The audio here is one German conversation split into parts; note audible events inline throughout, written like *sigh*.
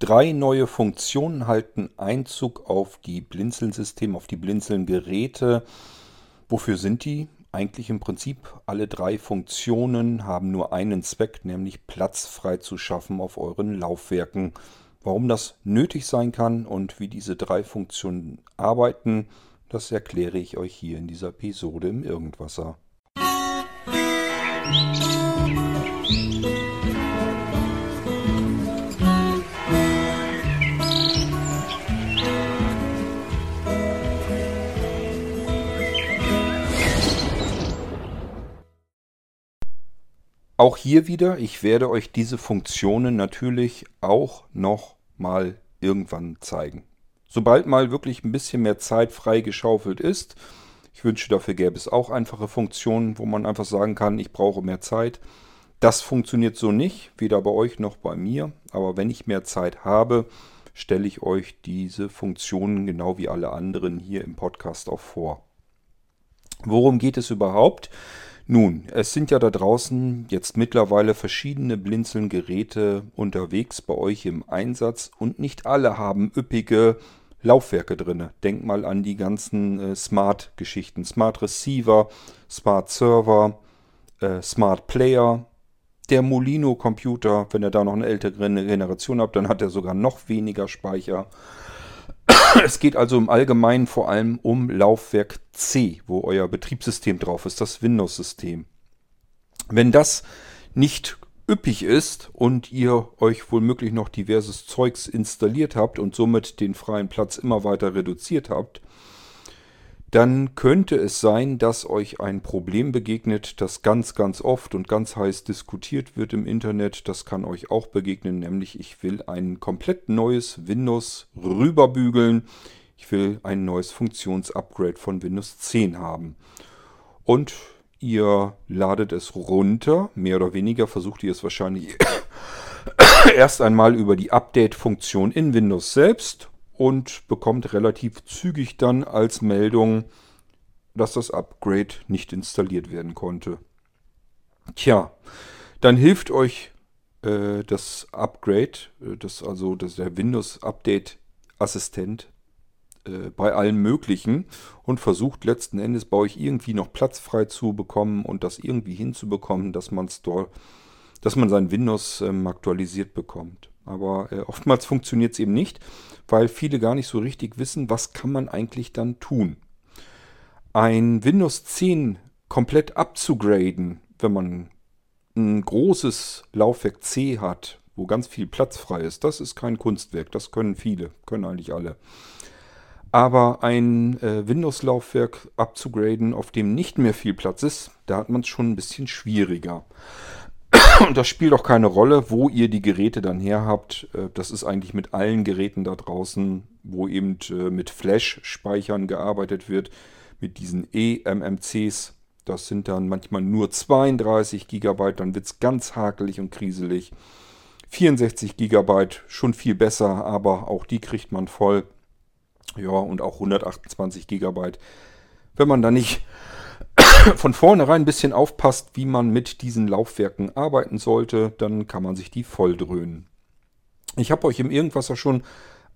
Drei neue Funktionen halten Einzug auf die Blinzeln-Systeme, auf die Blinzeln-Geräte. Wofür sind die? Eigentlich im Prinzip alle drei Funktionen haben nur einen Zweck, nämlich Platz frei zu schaffen auf euren Laufwerken. Warum das nötig sein kann und wie diese drei Funktionen arbeiten, das erkläre ich euch hier in dieser Episode im Irgendwasser. Musik Auch hier wieder, ich werde euch diese Funktionen natürlich auch noch mal irgendwann zeigen. Sobald mal wirklich ein bisschen mehr Zeit freigeschaufelt ist, ich wünsche, dafür gäbe es auch einfache Funktionen, wo man einfach sagen kann, ich brauche mehr Zeit. Das funktioniert so nicht, weder bei euch noch bei mir. Aber wenn ich mehr Zeit habe, stelle ich euch diese Funktionen genau wie alle anderen hier im Podcast auch vor. Worum geht es überhaupt? Nun, es sind ja da draußen jetzt mittlerweile verschiedene Blinzeln-Geräte unterwegs bei euch im Einsatz und nicht alle haben üppige Laufwerke drin. Denk mal an die ganzen äh, Smart-Geschichten. Smart Receiver, Smart Server, äh, Smart Player. Der Molino-Computer, wenn ihr da noch eine ältere Generation habt, dann hat er sogar noch weniger Speicher. *coughs* Es geht also im Allgemeinen vor allem um Laufwerk C, wo euer Betriebssystem drauf ist, das Windows-System. Wenn das nicht üppig ist und ihr euch womöglich noch diverses Zeugs installiert habt und somit den freien Platz immer weiter reduziert habt, dann könnte es sein, dass euch ein Problem begegnet, das ganz, ganz oft und ganz heiß diskutiert wird im Internet. Das kann euch auch begegnen, nämlich ich will ein komplett neues Windows rüberbügeln. Ich will ein neues Funktionsupgrade von Windows 10 haben. Und ihr ladet es runter, mehr oder weniger versucht ihr es wahrscheinlich *coughs* erst einmal über die Update-Funktion in Windows selbst und bekommt relativ zügig dann als Meldung, dass das Upgrade nicht installiert werden konnte. Tja, dann hilft euch äh, das Upgrade, äh, das also das der Windows Update Assistent äh, bei allen möglichen und versucht letzten Endes bei euch irgendwie noch Platz frei zu bekommen und das irgendwie hinzubekommen, dass man dass man sein Windows ähm, aktualisiert bekommt. Aber äh, oftmals funktioniert es eben nicht, weil viele gar nicht so richtig wissen, was kann man eigentlich dann tun. Ein Windows 10 komplett abzugraden, wenn man ein großes Laufwerk C hat, wo ganz viel Platz frei ist, das ist kein Kunstwerk. Das können viele, können eigentlich alle. Aber ein äh, Windows-Laufwerk abzugraden, auf dem nicht mehr viel Platz ist, da hat man es schon ein bisschen schwieriger. *clears throat* Das spielt auch keine Rolle, wo ihr die Geräte dann her habt. Äh, das ist eigentlich mit allen Geräten da draußen, wo eben äh, mit Flash-Speichern gearbeitet wird, mit diesen eMMCs. Das sind dann manchmal nur 32 GB, dann wird es ganz hakelig und kriselig. 64 GB schon viel besser, aber auch die kriegt man voll. Ja, und auch 128 GB. Wenn man da nicht von vornherein ein bisschen aufpasst, wie man mit diesen Laufwerken arbeiten sollte, dann kann man sich die voll dröhnen. Ich habe euch im Irgendwasser schon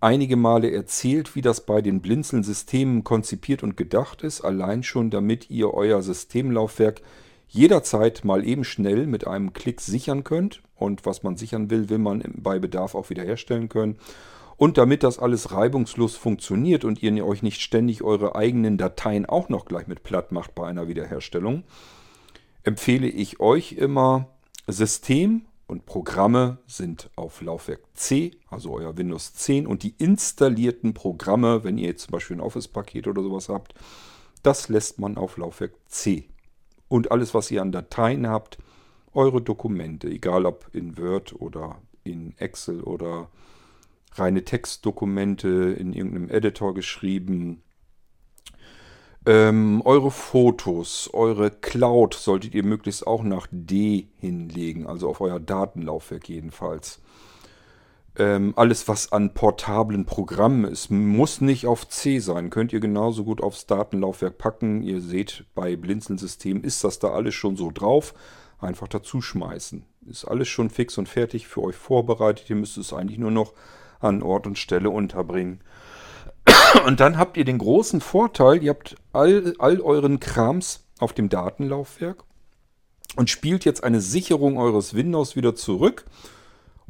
einige Male erzählt, wie das bei den Blinzeln-Systemen konzipiert und gedacht ist, allein schon damit ihr euer Systemlaufwerk jederzeit mal eben schnell mit einem Klick sichern könnt. Und was man sichern will, will man bei Bedarf auch wiederherstellen können. Und damit das alles reibungslos funktioniert und ihr euch nicht ständig eure eigenen Dateien auch noch gleich mit platt macht bei einer Wiederherstellung, empfehle ich euch immer System und Programme sind auf Laufwerk C, also euer Windows 10 und die installierten Programme, wenn ihr jetzt zum Beispiel ein Office-Paket oder sowas habt, das lässt man auf Laufwerk C. Und alles, was ihr an Dateien habt, eure Dokumente, egal ob in Word oder in Excel oder reine Textdokumente in irgendeinem Editor geschrieben. Ähm, eure Fotos, eure Cloud solltet ihr möglichst auch nach D hinlegen, also auf euer Datenlaufwerk jedenfalls. Ähm, alles, was an portablen Programmen ist, muss nicht auf C sein. Könnt ihr genauso gut aufs Datenlaufwerk packen. Ihr seht, bei Blinzeln-System ist das da alles schon so drauf. Einfach dazu schmeißen. Ist alles schon fix und fertig für euch vorbereitet. Ihr müsst es eigentlich nur noch an Ort und Stelle unterbringen. *coughs* Und dann habt ihr den großen Vorteil, ihr habt all, all euren Krams auf dem Datenlaufwerk und spielt jetzt eine Sicherung eures Windows wieder zurück.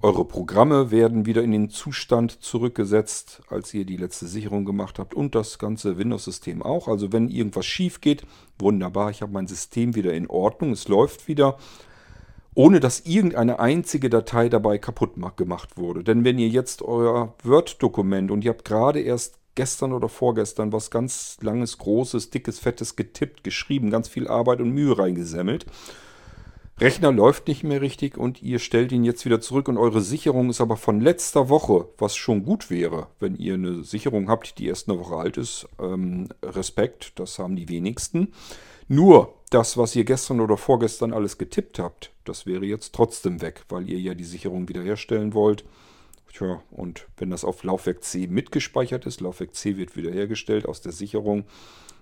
Eure Programme werden wieder in den Zustand zurückgesetzt, als ihr die letzte Sicherung gemacht habt und das ganze Windows-System auch. Also wenn irgendwas schief geht, wunderbar, ich habe mein System wieder in Ordnung, es läuft wieder, ohne dass irgendeine einzige Datei dabei kaputt gemacht wurde. Denn wenn ihr jetzt euer Word-Dokument und ihr habt gerade erst gestern oder vorgestern was ganz langes, großes, dickes, fettes getippt, geschrieben, ganz viel Arbeit und Mühe reingesemmelt. Rechner läuft nicht mehr richtig und ihr stellt ihn jetzt wieder zurück und eure Sicherung ist aber von letzter Woche, was schon gut wäre, wenn ihr eine Sicherung habt, die erst eine Woche alt ist. Ähm, Respekt, das haben die wenigsten. Nur das, was ihr gestern oder vorgestern alles getippt habt, das wäre jetzt trotzdem weg, weil ihr ja die Sicherung wiederherstellen wollt. Tja, und wenn das auf Laufwerk C mitgespeichert ist, Laufwerk C wird wiederhergestellt aus der Sicherung,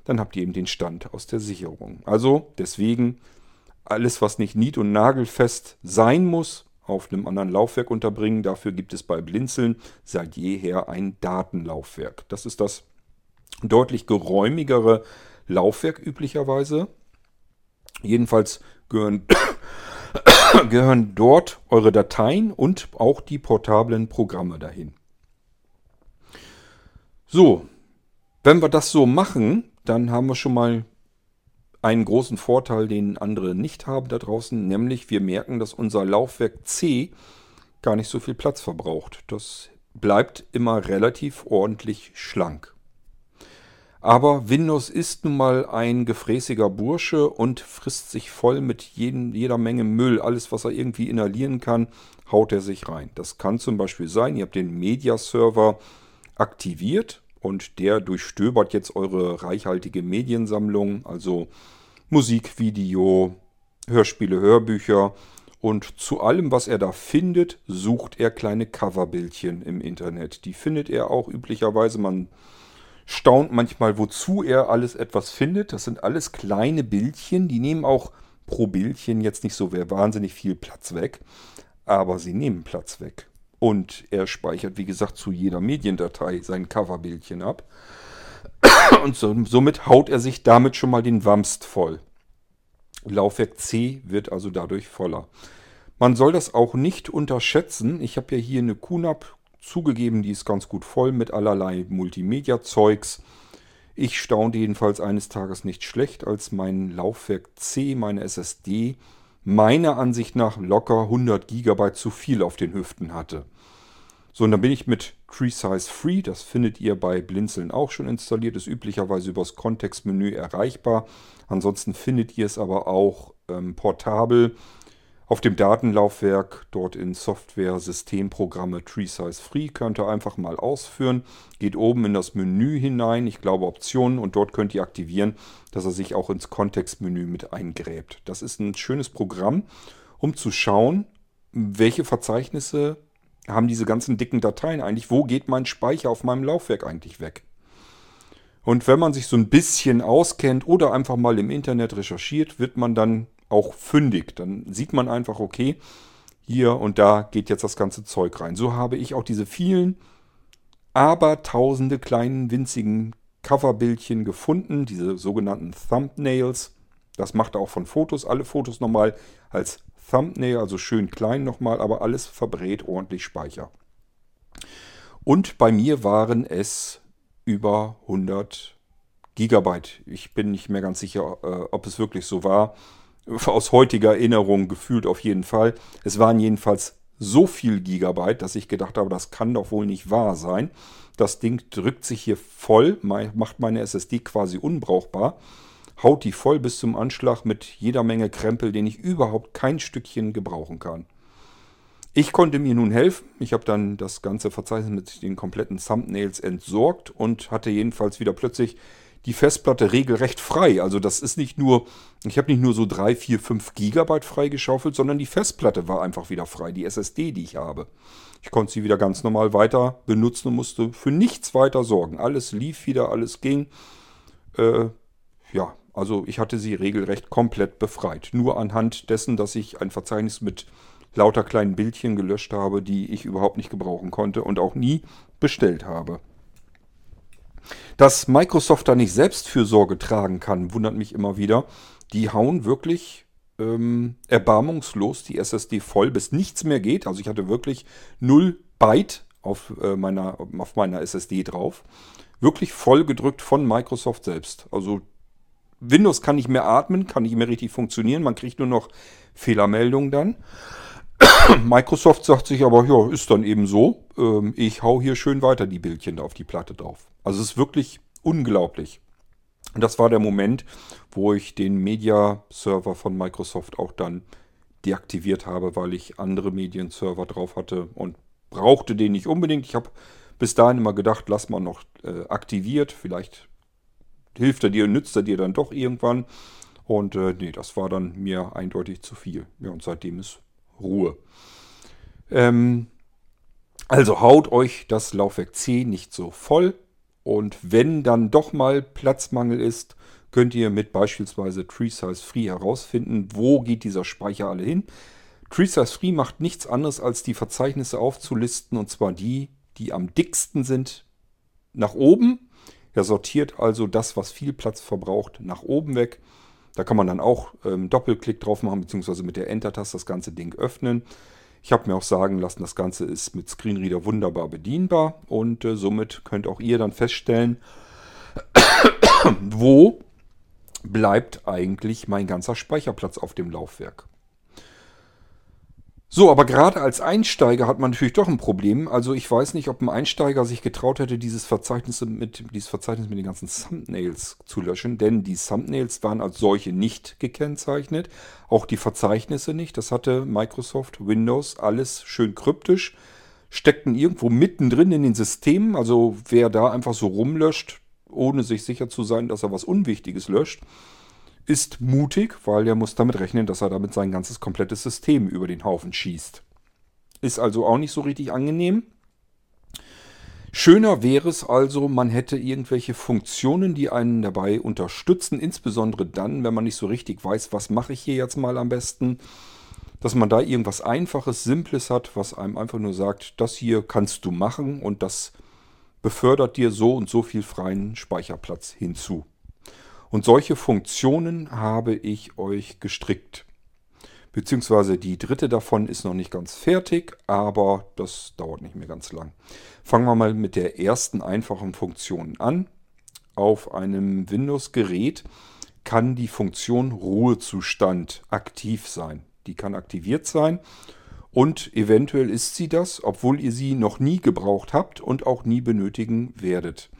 dann habt ihr eben den Stand aus der Sicherung. Also deswegen alles, was nicht nied- und nagelfest sein muss, auf einem anderen Laufwerk unterbringen. Dafür gibt es bei Blinzeln seit jeher ein Datenlaufwerk. Das ist das deutlich geräumigere Laufwerk üblicherweise. Jedenfalls gehören *coughs* gehören dort eure Dateien und auch die portablen Programme dahin. So, wenn wir das so machen, dann haben wir schon mal einen großen Vorteil, den andere nicht haben da draußen, nämlich wir merken, dass unser Laufwerk C gar nicht so viel Platz verbraucht. Das bleibt immer relativ ordentlich schlank. Aber Windows ist nun mal ein gefräßiger Bursche und frisst sich voll mit jeden, jeder Menge Müll. Alles, was er irgendwie inhalieren kann, haut er sich rein. Das kann zum Beispiel sein, ihr habt den Media-Server aktiviert und der durchstöbert jetzt eure reichhaltige Mediensammlung, also Musik, Video, Hörspiele, Hörbücher. Und zu allem, was er da findet, sucht er kleine Coverbildchen im Internet. Die findet er auch üblicherweise. Man staunt manchmal, wozu er alles etwas findet. Das sind alles kleine Bildchen, die nehmen auch pro Bildchen jetzt nicht so wahnsinnig viel Platz weg, aber sie nehmen Platz weg. Und er speichert, wie gesagt, zu jeder Mediendatei sein Coverbildchen ab. *coughs* Und so, somit haut er sich damit schon mal den Wamst voll. Laufwerk C wird also dadurch voller. Man soll das auch nicht unterschätzen. Ich habe ja hier eine QNAP Zugegeben, die ist ganz gut voll mit allerlei Multimedia-Zeugs. Ich staunte jedenfalls eines Tages nicht schlecht, als mein Laufwerk C, meine SSD, meiner Ansicht nach locker 100 GB zu viel auf den Hüften hatte. So, und dann bin ich mit TreeSize Free, das findet ihr bei Blinzeln auch schon installiert, ist üblicherweise übers Kontextmenü erreichbar. Ansonsten findet ihr es aber auch ähm, portabel auf dem Datenlaufwerk dort in Software Systemprogramme TreeSize Free könnt ihr einfach mal ausführen. Geht oben in das Menü hinein, ich glaube Optionen und dort könnt ihr aktivieren, dass er sich auch ins Kontextmenü mit eingräbt. Das ist ein schönes Programm, um zu schauen, welche Verzeichnisse haben diese ganzen dicken Dateien eigentlich, wo geht mein Speicher auf meinem Laufwerk eigentlich weg. Und wenn man sich so ein bisschen auskennt oder einfach mal im Internet recherchiert, wird man dann auch fündig. Dann sieht man einfach, okay, hier und da geht jetzt das ganze Zeug rein. So habe ich auch diese vielen, aber tausende kleinen, winzigen Coverbildchen gefunden, diese sogenannten Thumbnails. Das macht er auch von Fotos, alle Fotos nochmal als Thumbnail, also schön klein nochmal, aber alles verbrät ordentlich Speicher. Und bei mir waren es über 100 Gigabyte. Ich bin nicht mehr ganz sicher, äh, ob es wirklich so war aus heutiger Erinnerung gefühlt auf jeden Fall. Es waren jedenfalls so viel Gigabyte, dass ich gedacht habe, das kann doch wohl nicht wahr sein. Das Ding drückt sich hier voll, macht meine SSD quasi unbrauchbar, haut die voll bis zum Anschlag mit jeder Menge Krempel, den ich überhaupt kein Stückchen gebrauchen kann. Ich konnte mir nun helfen. Ich habe dann das ganze Verzeichnis mit den kompletten Thumbnails entsorgt und hatte jedenfalls wieder plötzlich die Festplatte regelrecht frei. Also das ist nicht nur, ich habe nicht nur so 3, 4, 5 Gigabyte freigeschaufelt, sondern die Festplatte war einfach wieder frei, die SSD, die ich habe. Ich konnte sie wieder ganz normal weiter benutzen und musste für nichts weiter sorgen. Alles lief wieder, alles ging. Äh, ja, also ich hatte sie regelrecht komplett befreit. Nur anhand dessen, dass ich ein Verzeichnis mit lauter kleinen Bildchen gelöscht habe, die ich überhaupt nicht gebrauchen konnte und auch nie bestellt habe. Dass Microsoft da nicht selbst für Sorge tragen kann, wundert mich immer wieder. Die hauen wirklich ähm, erbarmungslos die SSD voll, bis nichts mehr geht. Also ich hatte wirklich 0 Byte auf, äh, meiner, auf meiner SSD drauf. Wirklich voll gedrückt von Microsoft selbst. Also Windows kann nicht mehr atmen, kann nicht mehr richtig funktionieren. Man kriegt nur noch Fehlermeldungen dann. *coughs* Microsoft sagt sich aber, ja, ist dann eben so. Ähm, ich hau hier schön weiter die Bildchen da auf die Platte drauf. Also es ist wirklich unglaublich. Und das war der Moment, wo ich den Media-Server von Microsoft auch dann deaktiviert habe, weil ich andere Medienserver drauf hatte und brauchte den nicht unbedingt. Ich habe bis dahin immer gedacht, lass mal noch äh, aktiviert. Vielleicht hilft er dir, nützt er dir dann doch irgendwann. Und äh, nee, das war dann mir eindeutig zu viel. Ja, und seitdem ist Ruhe. Ähm, also haut euch das Laufwerk C nicht so voll. Und wenn dann doch mal Platzmangel ist, könnt ihr mit beispielsweise TreeSize Free herausfinden, wo geht dieser Speicher alle hin. TreeSize Free macht nichts anderes, als die Verzeichnisse aufzulisten, und zwar die, die am dicksten sind, nach oben. Er sortiert also das, was viel Platz verbraucht, nach oben weg. Da kann man dann auch ähm, Doppelklick drauf machen, beziehungsweise mit der Enter-Taste das ganze Ding öffnen. Ich habe mir auch sagen lassen, das Ganze ist mit Screenreader wunderbar bedienbar und äh, somit könnt auch ihr dann feststellen, *coughs* wo bleibt eigentlich mein ganzer Speicherplatz auf dem Laufwerk. So, aber gerade als Einsteiger hat man natürlich doch ein Problem. Also ich weiß nicht, ob ein Einsteiger sich getraut hätte, dieses Verzeichnis mit, dieses Verzeichnis mit den ganzen Thumbnails zu löschen, denn die Thumbnails waren als solche nicht gekennzeichnet, auch die Verzeichnisse nicht. Das hatte Microsoft Windows alles schön kryptisch, steckten irgendwo mittendrin in den Systemen. Also wer da einfach so rumlöscht, ohne sich sicher zu sein, dass er was Unwichtiges löscht, ist mutig, weil er muss damit rechnen, dass er damit sein ganzes komplettes System über den Haufen schießt. Ist also auch nicht so richtig angenehm. Schöner wäre es also, man hätte irgendwelche Funktionen, die einen dabei unterstützen, insbesondere dann, wenn man nicht so richtig weiß, was mache ich hier jetzt mal am besten, dass man da irgendwas Einfaches, Simples hat, was einem einfach nur sagt, das hier kannst du machen und das befördert dir so und so viel freien Speicherplatz hinzu. Und solche Funktionen habe ich euch gestrickt. Beziehungsweise die dritte davon ist noch nicht ganz fertig, aber das dauert nicht mehr ganz lang. Fangen wir mal mit der ersten einfachen Funktion an. Auf einem Windows-Gerät kann die Funktion Ruhezustand aktiv sein. Die kann aktiviert sein und eventuell ist sie das, obwohl ihr sie noch nie gebraucht habt und auch nie benötigen werdet.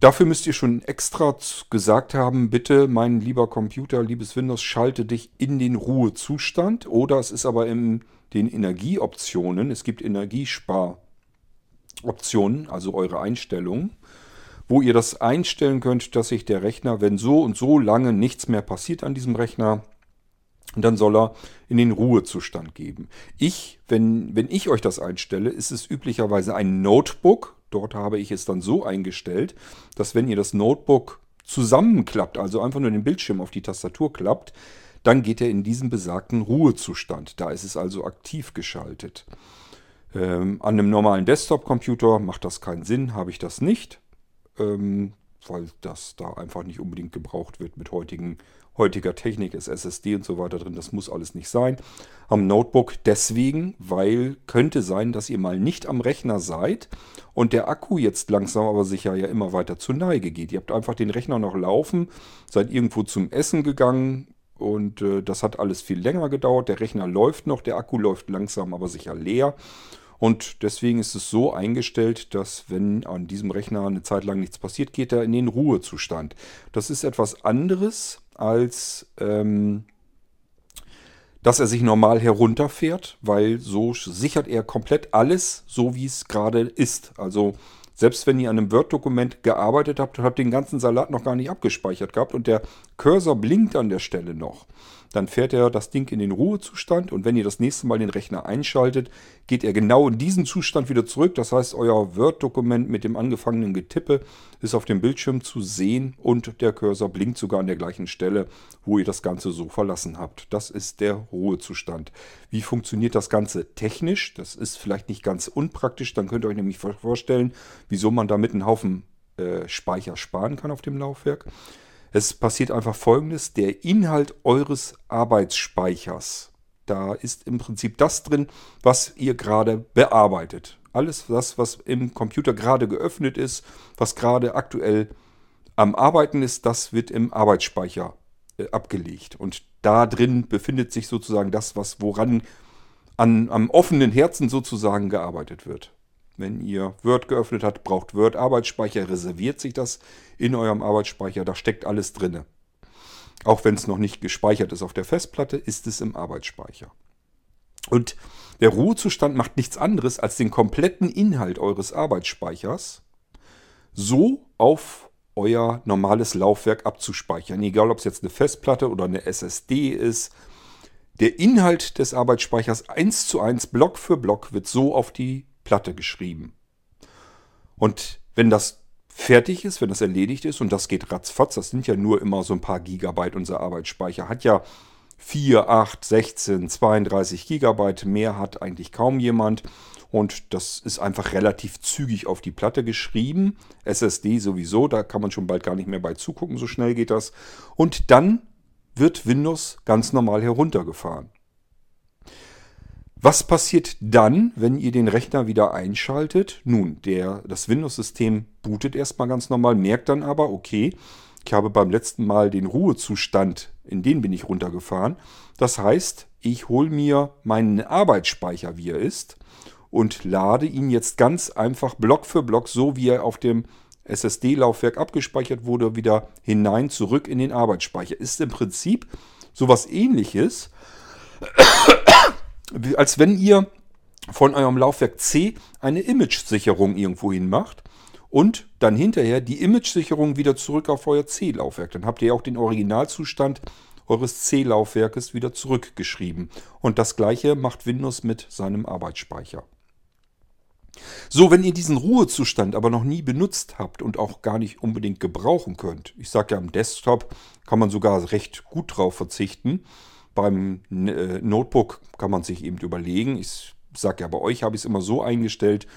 Dafür müsst ihr schon extra gesagt haben, bitte mein lieber Computer, liebes Windows, schalte dich in den Ruhezustand. Oder es ist aber in den Energieoptionen, es gibt Energiesparoptionen, also eure Einstellungen, wo ihr das einstellen könnt, dass sich der Rechner, wenn so und so lange nichts mehr passiert an diesem Rechner, dann soll er in den Ruhezustand geben. Ich, wenn, wenn ich euch das einstelle, ist es üblicherweise ein Notebook, Dort habe ich es dann so eingestellt, dass wenn ihr das Notebook zusammenklappt, also einfach nur den Bildschirm auf die Tastatur klappt, dann geht er in diesen besagten Ruhezustand. Da ist es also aktiv geschaltet. Ähm, an einem normalen Desktop-Computer macht das keinen Sinn, habe ich das nicht, ähm, weil das da einfach nicht unbedingt gebraucht wird mit heutigen heutiger Technik ist SSD und so weiter drin. Das muss alles nicht sein. Am Notebook deswegen, weil könnte sein, dass ihr mal nicht am Rechner seid und der Akku jetzt langsam aber sicher ja immer weiter zur Neige geht. Ihr habt einfach den Rechner noch laufen, seid irgendwo zum Essen gegangen und äh, das hat alles viel länger gedauert. Der Rechner läuft noch, der Akku läuft langsam aber sicher leer. Und deswegen ist es so eingestellt, dass wenn an diesem Rechner eine Zeit lang nichts passiert, geht er in den Ruhezustand. Das ist etwas anderes als ähm, dass er sich normal herunterfährt, weil so sichert er komplett alles, so wie es gerade ist. Also selbst wenn ihr an einem Word-Dokument gearbeitet habt und habt den ganzen Salat noch gar nicht abgespeichert gehabt und der Cursor blinkt an der Stelle noch, dann fährt er das Ding in den Ruhezustand und wenn ihr das nächste Mal den Rechner einschaltet, geht er genau in diesen Zustand wieder zurück. Das heißt, euer Word-Dokument mit dem angefangenen Getippe ist auf dem Bildschirm zu sehen und der Cursor blinkt sogar an der gleichen Stelle, wo ihr das Ganze so verlassen habt. Das ist der Ruhezustand. Wie funktioniert das Ganze technisch? Das ist vielleicht nicht ganz unpraktisch. Dann könnt ihr euch nämlich vorstellen, wieso man damit einen Haufen äh, Speicher sparen kann auf dem Laufwerk. Es passiert einfach folgendes: Der Inhalt eures Arbeitsspeichers, da ist im Prinzip das drin, was ihr gerade bearbeitet. Alles das, was im Computer gerade geöffnet ist, was gerade aktuell am Arbeiten ist, das wird im Arbeitsspeicher äh, abgelegt. Und da drin befindet sich sozusagen das, was woran an, am offenen Herzen sozusagen gearbeitet wird. Wenn ihr Word geöffnet habt, braucht Word Arbeitsspeicher, reserviert sich das in eurem Arbeitsspeicher. Da steckt alles drin. Auch wenn es noch nicht gespeichert ist auf der Festplatte, ist es im Arbeitsspeicher. Und der Ruhezustand macht nichts anderes, als den kompletten Inhalt eures Arbeitsspeichers so auf euer normales Laufwerk abzuspeichern. Egal, ob es jetzt eine Festplatte oder eine SSD ist. Der Inhalt des Arbeitsspeichers eins zu eins, Block für Block, wird so auf die Platte geschrieben. Und wenn das fertig ist, wenn das erledigt ist, und das geht ratzfatz, das sind ja nur immer so ein paar Gigabyte, unser Arbeitsspeicher hat ja 4, 8, 16, 32 Gigabyte, mehr hat eigentlich kaum jemand. Und das ist einfach relativ zügig auf die Platte geschrieben. SSD sowieso, da kann man schon bald gar nicht mehr bei zugucken, so schnell geht das. Und dann wird Windows ganz normal heruntergefahren. Was passiert dann, wenn ihr den Rechner wieder einschaltet? Nun, der, das Windows-System bootet erstmal ganz normal, merkt dann aber, okay, ich habe beim letzten Mal den Ruhezustand, in den bin ich runtergefahren. Das heißt, ich hole mir meinen Arbeitsspeicher, wie er ist, und lade ihn jetzt ganz einfach Block für Block, so wie er auf dem SSD-Laufwerk abgespeichert wurde, wieder hinein zurück in den Arbeitsspeicher. Ist im Prinzip sowas ähnliches als wenn ihr von eurem Laufwerk C eine Image-Sicherung irgendwo hin macht und dann hinterher die Image-Sicherung wieder zurück auf euer C-Laufwerk. Dann habt ihr auch den Originalzustand eures C-Laufwerkes wieder zurückgeschrieben. Und das gleiche macht Windows mit seinem Arbeitsspeicher. So, wenn ihr diesen Ruhezustand aber noch nie benutzt habt und auch gar nicht unbedingt gebrauchen könnt, ich sage ja, am Desktop kann man sogar recht gut drauf verzichten, beim äh, Notebook kann man sich eben überlegen. Ich sage ja, bei euch habe ich es immer so eingestellt.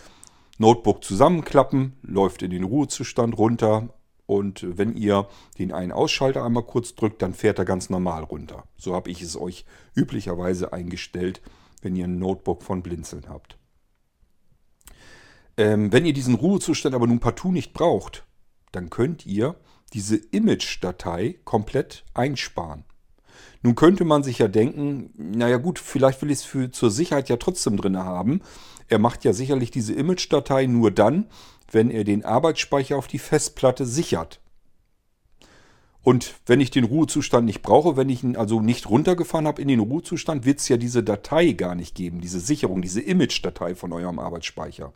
Notebook zusammenklappen, läuft in den Ruhezustand runter. Und wenn ihr den einen Ausschalter einmal kurz drückt, dann fährt er ganz normal runter. So habe ich es euch üblicherweise eingestellt, wenn ihr ein Notebook von Blinzeln habt. Ähm, wenn ihr diesen Ruhezustand aber nun partout nicht braucht, dann könnt ihr diese Image-Datei komplett einsparen. Nun könnte man sich ja denken, naja gut, vielleicht will ich es zur Sicherheit ja trotzdem drin haben. Er macht ja sicherlich diese Image-Datei nur dann, wenn er den Arbeitsspeicher auf die Festplatte sichert. Und wenn ich den Ruhezustand nicht brauche, wenn ich ihn also nicht runtergefahren habe in den Ruhezustand, wird es ja diese Datei gar nicht geben, diese Sicherung, diese Image-Datei von eurem Arbeitsspeicher.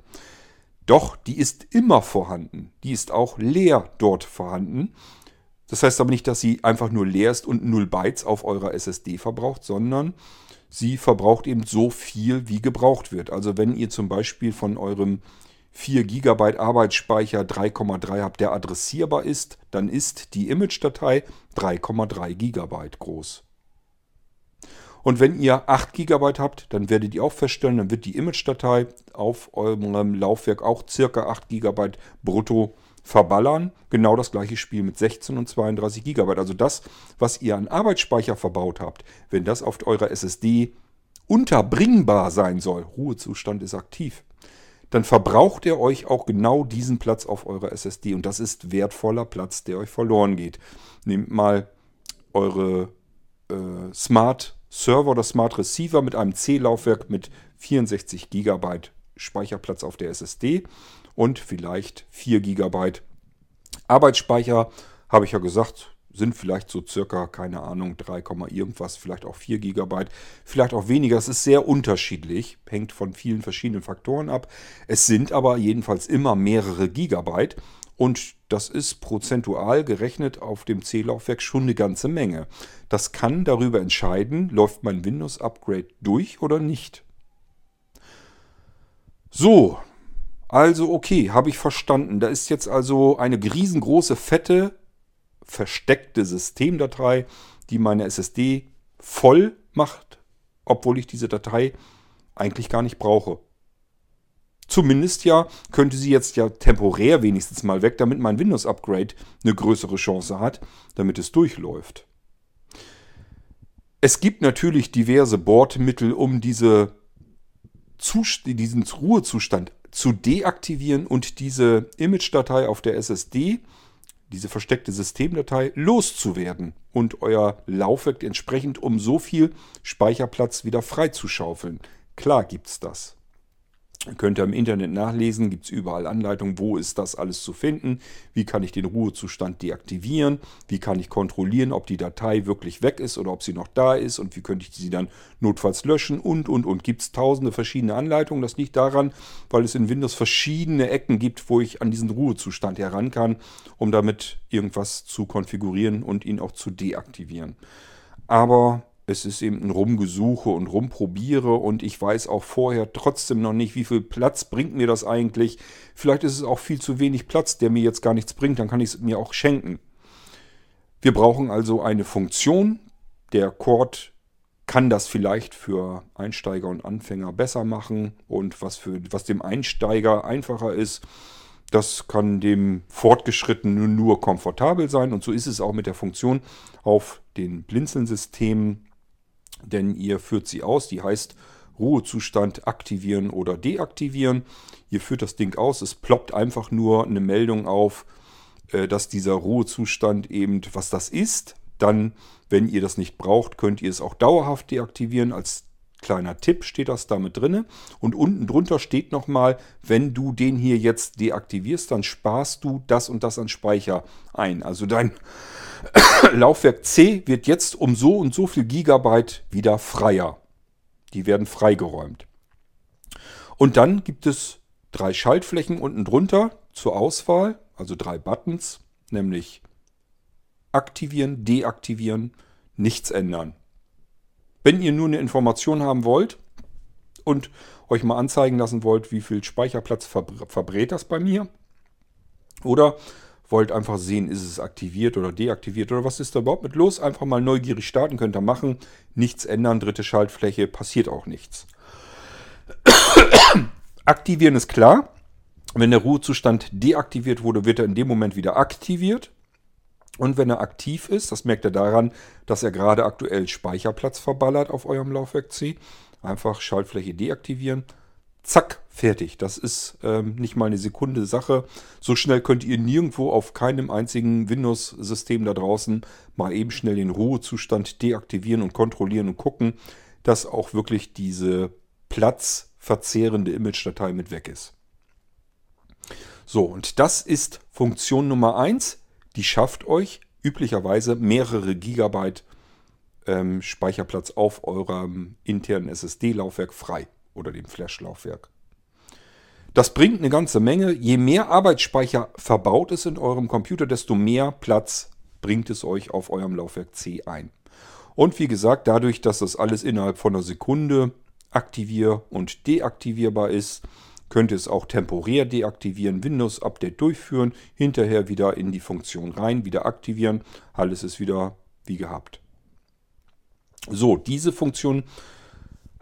Doch, die ist immer vorhanden. Die ist auch leer dort vorhanden. Das heißt aber nicht, dass sie einfach nur leer ist und 0 Bytes auf eurer SSD verbraucht, sondern sie verbraucht eben so viel, wie gebraucht wird. Also wenn ihr zum Beispiel von eurem 4 GB Arbeitsspeicher 3,3 habt, der adressierbar ist, dann ist die Image-Datei 3,3 GB groß. Und wenn ihr 8 GB habt, dann werdet ihr auch feststellen, dann wird die Image-Datei auf eurem Laufwerk auch circa 8 GB brutto verballern. Genau das gleiche Spiel mit 16 und 32 GB. Also das, was ihr an Arbeitsspeicher verbaut habt, wenn das auf eurer SSD unterbringbar sein soll, Ruhezustand ist aktiv, dann verbraucht ihr euch auch genau diesen Platz auf eurer SSD. Und das ist wertvoller Platz, der euch verloren geht. Nehmt mal eure äh, Smart Server oder Smart Receiver mit einem C-Laufwerk mit 64 GB Speicherplatz auf der SSD und vielleicht 4 GB Arbeitsspeicher. Habe ich ja gesagt, sind vielleicht so circa, keine Ahnung, 3, irgendwas, vielleicht auch 4 GB, vielleicht auch weniger. Es ist sehr unterschiedlich, hängt von vielen verschiedenen Faktoren ab. Es sind aber jedenfalls immer mehrere Gigabyte und das ist prozentual gerechnet auf dem C-Laufwerk schon eine ganze Menge. Das kann darüber entscheiden, läuft mein Windows-Upgrade durch oder nicht. So, also okay, habe ich verstanden. Da ist jetzt also eine riesengroße, fette versteckte Systemdatei, die meine SSD voll macht, obwohl ich diese Datei eigentlich gar nicht brauche. Zumindest ja könnte sie jetzt ja temporär wenigstens mal weg, damit mein Windows-Upgrade eine größere Chance hat, damit es durchläuft. Es gibt natürlich diverse Bordmittel, um diese Zust diesen Ruhezustand zu deaktivieren und diese Image-Datei auf der SSD diese versteckte Systemdatei loszuwerden und euer Laufwerk entsprechend um so viel Speicherplatz wieder freizuschaufeln. Klar gibt's das. Könnt ihr im Internet nachlesen, gibt es überall Anleitungen, wo ist das alles zu finden, wie kann ich den Ruhezustand deaktivieren, wie kann ich kontrollieren, ob die Datei wirklich weg ist oder ob sie noch da ist und wie könnte ich sie dann notfalls löschen und, und, und. Gibt es tausende verschiedene Anleitungen. Das liegt daran, weil es in Windows verschiedene Ecken gibt, wo ich an diesen Ruhezustand heran kann, um damit irgendwas zu konfigurieren und ihn auch zu deaktivieren. Aber es ist eben ein Rumgesuche und Rumprobiere und ich weiß auch vorher trotzdem noch nicht, wie viel Platz bringt mir das eigentlich. Vielleicht ist es auch viel zu wenig Platz, der mir jetzt gar nichts bringt, dann kann ich es mir auch schenken. Wir brauchen also eine Funktion. Der Cord kann das vielleicht für Einsteiger und Anfänger besser machen und was, für, was dem Einsteiger einfacher ist, das kann dem Fortgeschrittenen nur komfortabel sein und so ist es auch mit der Funktion auf den Blinzeln-Systemen denn ihr führt sie aus, die heißt Ruhezustand aktivieren oder deaktivieren. Ihr führt das Ding aus, es ploppt einfach nur eine Meldung auf, äh, dass dieser Ruhezustand eben, was das ist. Dann, wenn ihr das nicht braucht, könnt ihr es auch dauerhaft deaktivieren. Als kleiner Tipp steht das damit drin. Und unten drunter steht nochmal, wenn du den hier jetzt deaktivierst, dann sparst du das und das an Speicher ein. Also dein *coughs* Laufwerk C wird jetzt um so und so viel Gigabyte wieder freier. Die werden freigeräumt. Und dann gibt es drei Schaltflächen unten drunter zur Auswahl, also drei Buttons, nämlich aktivieren, deaktivieren, nichts ändern. Wenn ihr nur eine Information haben wollt und euch mal anzeigen lassen wollt, wie viel Speicherplatz verbrät das bei mir, oder wollt einfach sehen, ist es aktiviert oder deaktiviert oder was ist da überhaupt mit los. Einfach mal neugierig starten, könnt ihr machen. Nichts ändern, dritte Schaltfläche, passiert auch nichts. *coughs* Aktivieren ist klar. Wenn der Ruhezustand deaktiviert wurde, wird er in dem Moment wieder aktiviert. Und wenn er aktiv ist, das merkt ihr daran, dass er gerade aktuell Speicherplatz verballert auf eurem Laufwerk C. Einfach Schaltfläche deaktivieren zack, fertig. Das ist ähm, nicht mal eine Sekunde Sache. So schnell könnt ihr nirgendwo auf keinem einzigen Windows-System da draußen mal eben schnell den Ruhezustand deaktivieren und kontrollieren und gucken, dass auch wirklich diese platzverzehrende Image-Datei mit weg ist. So, und das ist Funktion Nummer 1. Die schafft euch üblicherweise mehrere Gigabyte ähm, Speicherplatz auf eurem internen SSD-Laufwerk frei oder dem Flash-Laufwerk. Das bringt eine ganze Menge. Je mehr Arbeitsspeicher verbaut ist in eurem Computer, desto mehr Platz bringt es euch auf eurem Laufwerk C ein. Und wie gesagt, dadurch, dass das alles innerhalb von einer Sekunde aktivier- und deaktivierbar ist, könnt ihr es auch temporär deaktivieren, Windows-Update durchführen, hinterher wieder in die Funktion rein, wieder aktivieren. Alles ist wieder wie gehabt. So, diese Funktion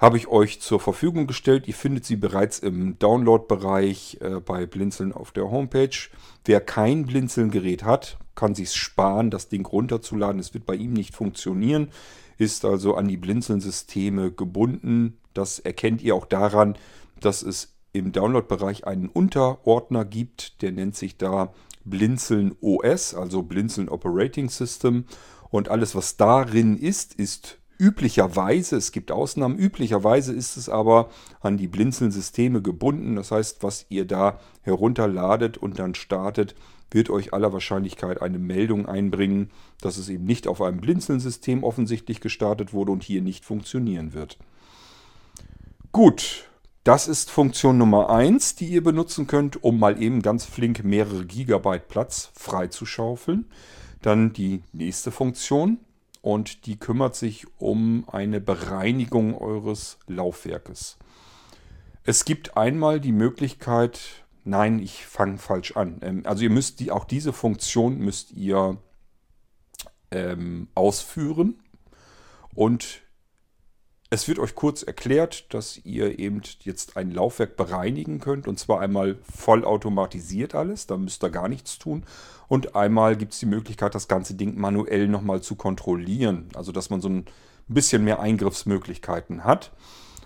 habe ich euch zur Verfügung gestellt. Ihr findet sie bereits im Download-Bereich äh, bei Blinzeln auf der Homepage. Wer kein Blinzeln-Gerät hat, kann sich sparen, das Ding runterzuladen. Es wird bei ihm nicht funktionieren, ist also an die Blinzeln-Systeme gebunden. Das erkennt ihr auch daran, dass es im Download-Bereich einen Unterordner gibt, der nennt sich da Blinzeln OS, also Blinzeln Operating System. Und alles, was darin ist, ist Üblicherweise, es gibt Ausnahmen, üblicherweise ist es aber an die Blinzeln-Systeme gebunden. Das heißt, was ihr da herunterladet und dann startet, wird euch aller Wahrscheinlichkeit eine Meldung einbringen, dass es eben nicht auf einem Blinzeln-System offensichtlich gestartet wurde und hier nicht funktionieren wird. Gut, das ist Funktion Nummer 1, die ihr benutzen könnt, um mal eben ganz flink mehrere Gigabyte Platz freizuschaufeln. Dann die nächste Funktion und die kümmert sich um eine Bereinigung eures Laufwerkes. Es gibt einmal die Möglichkeit, nein, ich fange falsch an. Ähm, also ihr müsst die, auch diese Funktion müsst ihr ähm, ausführen und es wird euch kurz erklärt, dass ihr eben jetzt ein Laufwerk bereinigen könnt. Und zwar einmal vollautomatisiert alles, da müsst ihr gar nichts tun. Und einmal gibt es die Möglichkeit, das ganze Ding manuell nochmal zu kontrollieren, also dass man so ein bisschen mehr Eingriffsmöglichkeiten hat.